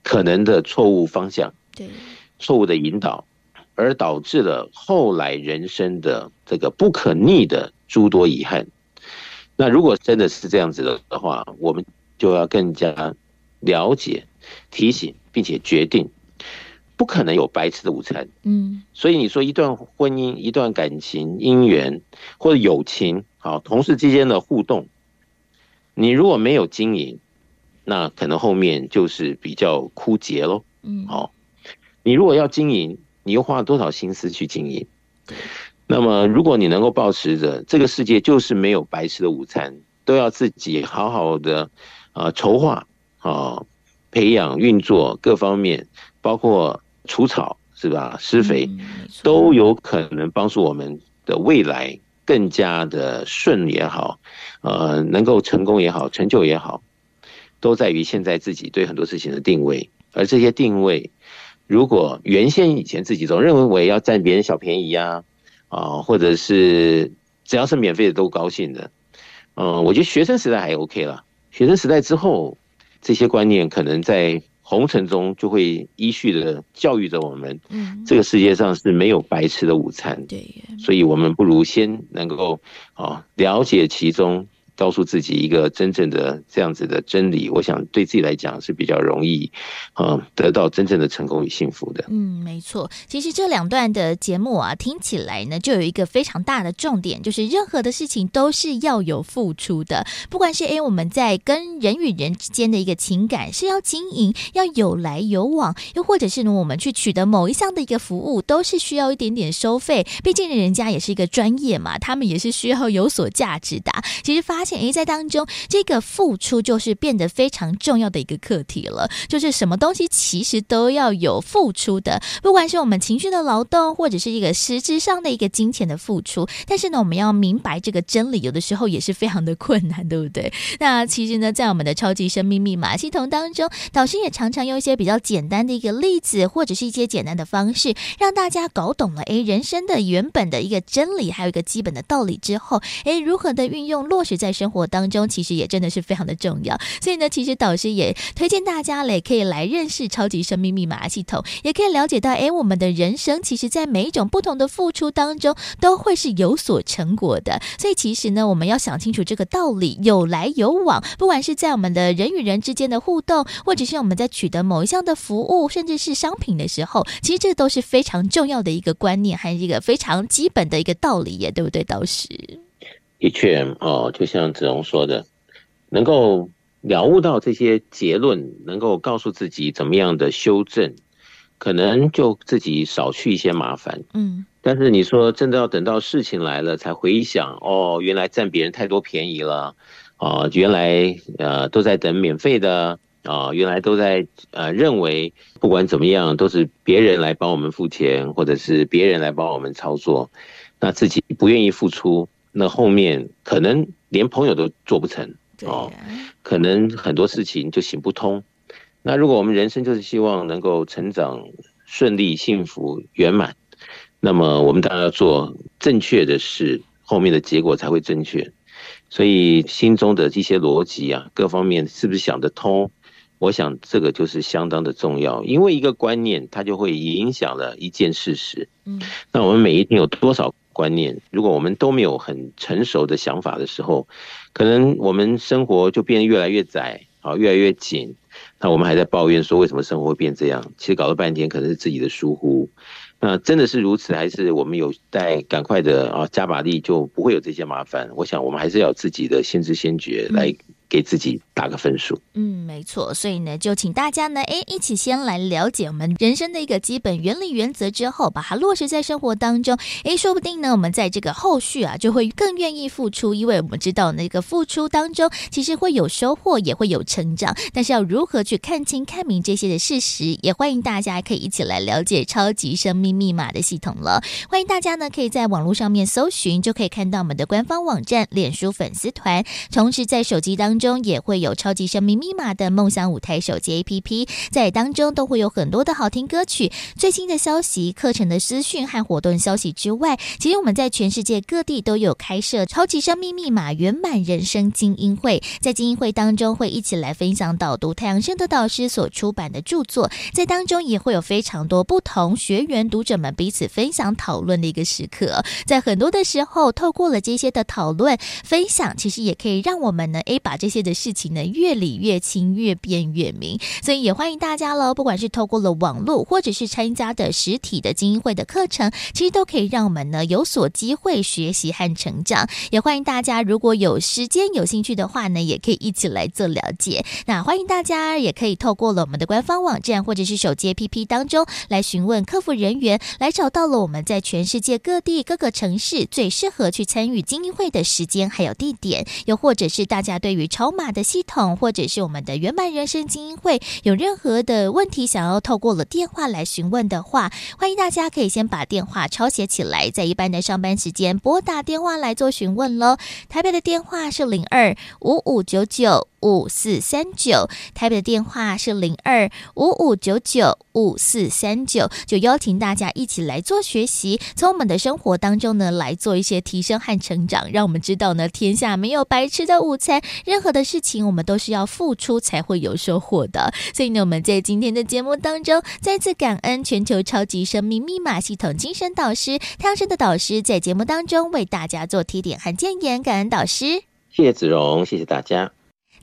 可能的错误方向，对，错误的引导，而导致了后来人生的这个不可逆的诸多遗憾。那如果真的是这样子的话，我们就要更加了解、提醒，并且决定，不可能有白吃的午餐。嗯，所以你说一段婚姻、一段感情、姻缘或者友情，好，同事之间的互动，你如果没有经营。那可能后面就是比较枯竭喽。嗯，好，你如果要经营，你又花了多少心思去经营？那么如果你能够保持着这个世界就是没有白吃的午餐，都要自己好好的啊筹划啊培养运作各方面，包括除草是吧？施肥都有可能帮助我们的未来更加的顺也好，呃，能够成功也好，成就也好。都在于现在自己对很多事情的定位，而这些定位，如果原先以前自己总认为我也要占别人小便宜呀，啊，或者是只要是免费的都高兴的，嗯，我觉得学生时代还 OK 了，学生时代之后，这些观念可能在红尘中就会依序的教育着我们，嗯，这个世界上是没有白吃的午餐，对，所以我们不如先能够啊了解其中。告诉自己一个真正的这样子的真理，我想对自己来讲是比较容易，嗯，得到真正的成功与幸福的。嗯，没错。其实这两段的节目啊，听起来呢，就有一个非常大的重点，就是任何的事情都是要有付出的。不管是诶我们在跟人与人之间的一个情感是要经营，要有来有往，又或者是呢，我们去取得某一项的一个服务，都是需要一点点收费。毕竟人家也是一个专业嘛，他们也是需要有所价值的。其实发。诶，在当中，这个付出就是变得非常重要的一个课题了。就是什么东西其实都要有付出的，不管是我们情绪的劳动，或者是一个实质上的一个金钱的付出。但是呢，我们要明白这个真理，有的时候也是非常的困难，对不对？那其实呢，在我们的超级生命密码系统当中，导师也常常用一些比较简单的一个例子，或者是一些简单的方式，让大家搞懂了诶，人生的原本的一个真理，还有一个基本的道理之后，诶，如何的运用落实在生活当中，其实也真的是非常的重要。所以呢，其实导师也推荐大家嘞，可以来认识超级生命密码系统，也可以了解到，哎，我们的人生其实，在每一种不同的付出当中，都会是有所成果的。所以其实呢，我们要想清楚这个道理，有来有往，不管是在我们的人与人之间的互动，或者是我们在取得某一项的服务，甚至是商品的时候，其实这都是非常重要的一个观念，还是一个非常基本的一个道理，耶对不对，导师？的确哦，就像子荣说的，能够了悟到这些结论，能够告诉自己怎么样的修正，可能就自己少去一些麻烦。嗯，但是你说真的要等到事情来了才回想，哦，原来占别人太多便宜了，啊、呃，原来呃都在等免费的啊、呃，原来都在呃认为不管怎么样都是别人来帮我们付钱，或者是别人来帮我们操作，那自己不愿意付出，那后面可能连朋友都做不成哦，可能很多事情就行不通。那如果我们人生就是希望能够成长顺利、幸福、圆满。那么我们当然要做正确的事，后面的结果才会正确。所以心中的一些逻辑啊，各方面是不是想得通？我想这个就是相当的重要，因为一个观念它就会影响了一件事实。嗯，那我们每一天有多少观念？如果我们都没有很成熟的想法的时候，可能我们生活就变得越来越窄啊，越来越紧。那我们还在抱怨说为什么生活会变这样？其实搞了半天，可能是自己的疏忽。那真的是如此，还是我们有待赶快的啊加把力，就不会有这些麻烦？我想我们还是要自己的先知先觉来。给自己打个分数。嗯，没错。所以呢，就请大家呢，哎，一起先来了解我们人生的一个基本原理原则之后，把它落实在生活当中。哎，说不定呢，我们在这个后续啊，就会更愿意付出，因为我们知道那个付出当中，其实会有收获，也会有成长。但是要如何去看清、看明这些的事实，也欢迎大家可以一起来了解超级生命密码的系统了。欢迎大家呢，可以在网络上面搜寻，就可以看到我们的官方网站、脸书粉丝团，同时在手机当中。也会有超级生命密码的梦想舞台手机 APP，在当中都会有很多的好听歌曲、最新的消息、课程的资讯和活动消息之外，其实我们在全世界各地都有开设超级生命密码圆满人生精英会，在精英会当中会一起来分享导读太阳升的导师所出版的著作，在当中也会有非常多不同学员读者们彼此分享讨论的一个时刻，在很多的时候，透过了这些的讨论分享，其实也可以让我们呢，诶，把这这些。的事情呢，越理越清，越辩越明，所以也欢迎大家喽。不管是透过了网络，或者是参加的实体的精英会的课程，其实都可以让我们呢有所机会学习和成长。也欢迎大家，如果有时间有兴趣的话呢，也可以一起来做了解。那欢迎大家也可以透过了我们的官方网站，或者是手机 APP 当中来询问客服人员，来找到了我们在全世界各地各个城市最适合去参与精英会的时间还有地点，又或者是大家对于筹码的系统，或者是我们的圆满人生精英会，有任何的问题想要透过了电话来询问的话，欢迎大家可以先把电话抄写起来，在一般的上班时间拨打电话来做询问喽。台北的电话是零二五五九九。五四三九，台北的电话是零二五五九九五四三九，就邀请大家一起来做学习，从我们的生活当中呢来做一些提升和成长，让我们知道呢天下没有白吃的午餐，任何的事情我们都是要付出才会有收获的。所以呢，我们在今天的节目当中再次感恩全球超级生命密码系统精神导师太阳神的导师在节目当中为大家做提点和建言，感恩导师，谢谢子荣，谢谢大家。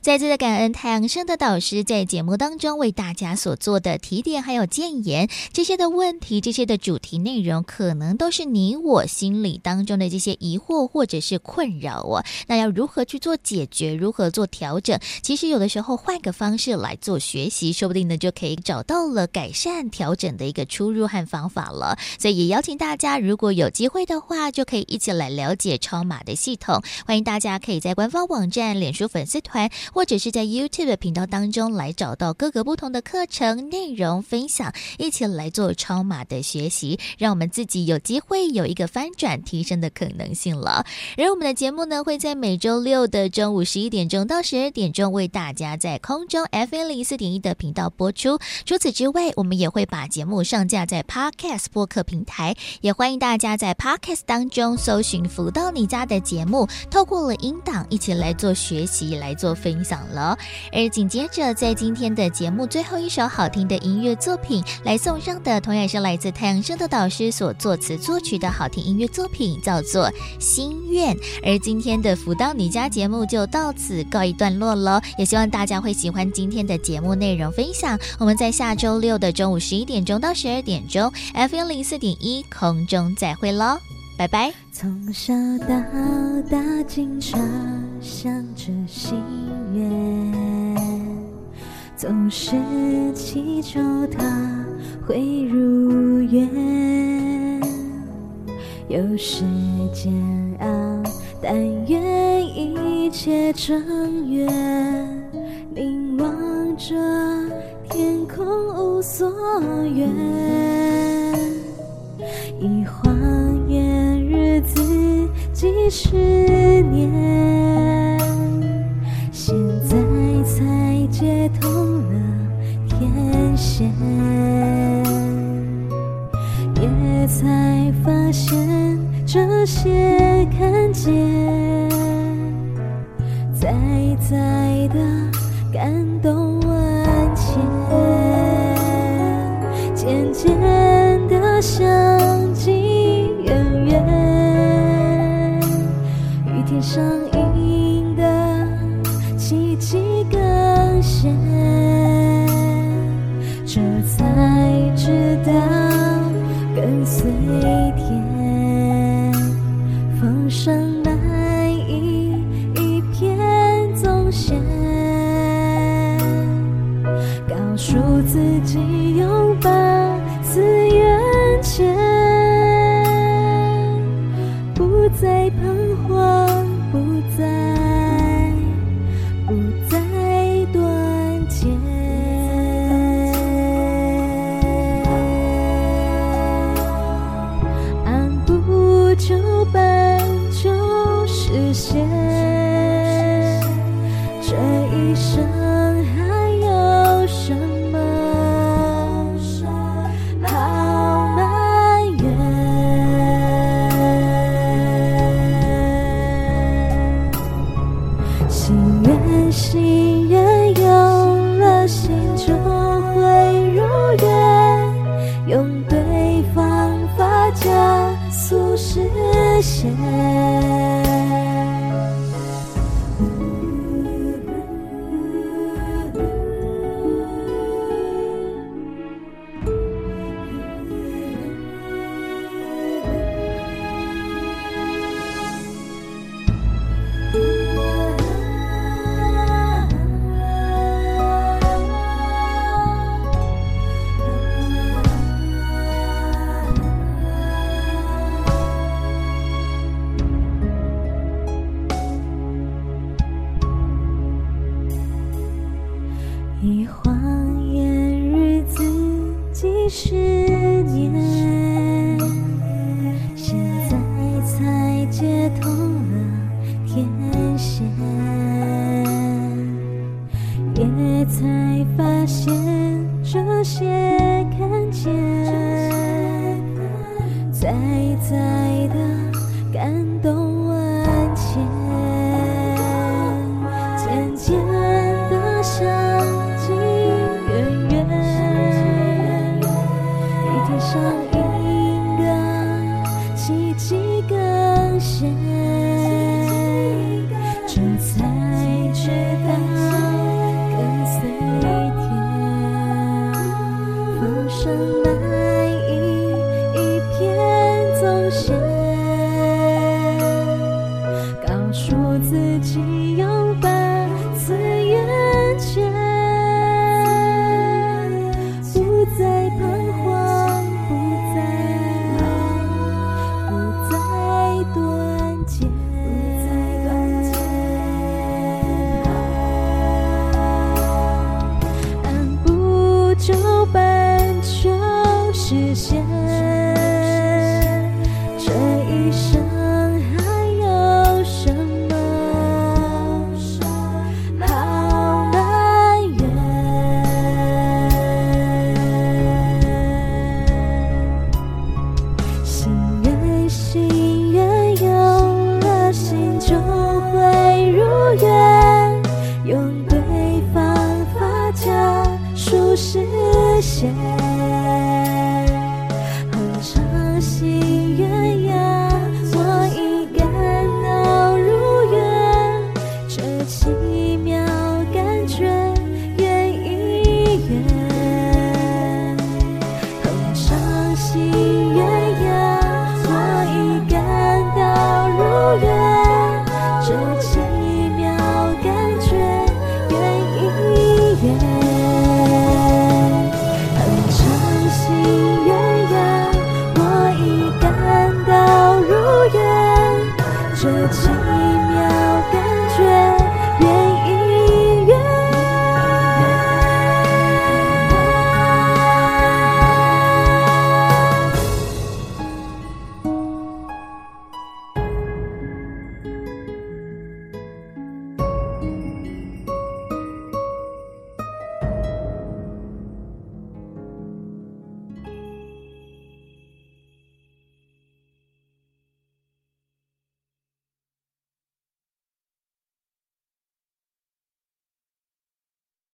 再次的感恩太阳升的导师在节目当中为大家所做的提点还有建言，这些的问题，这些的主题内容，可能都是你我心里当中的这些疑惑或者是困扰哦。那要如何去做解决，如何做调整？其实有的时候换个方式来做学习，说不定呢就可以找到了改善调整的一个出入和方法了。所以也邀请大家，如果有机会的话，就可以一起来了解超码的系统。欢迎大家可以在官方网站、脸书粉丝团。或者是在 YouTube 频道当中来找到各个不同的课程内容分享，一起来做超码的学习，让我们自己有机会有一个翻转提升的可能性了。而我们的节目呢，会在每周六的中午十一点钟到十二点钟为大家在空中 FM 零四点一的频道播出。除此之外，我们也会把节目上架在 Podcast 播客平台，也欢迎大家在 Podcast 当中搜寻“福到你家”的节目，透过了音档一起来做学习，来做分享。讲了，而紧接着在今天的节目最后一首好听的音乐作品来送上的，同样是来自太阳盛德导师所作词作曲的好听音乐作品，叫做《心愿》。而今天的福到你家节目就到此告一段落了，也希望大家会喜欢今天的节目内容分享。我们在下周六的中午十一点钟到十二点钟，FM 零四点一空中再会喽。拜拜。从小到大经常想着心愿，总是祈求它会如愿。有时煎熬，但愿一切成缘。凝望着天空，无所愿。十年。现在才接通了天线也才发现这些情愿有了心就会如愿用对方法加速实现。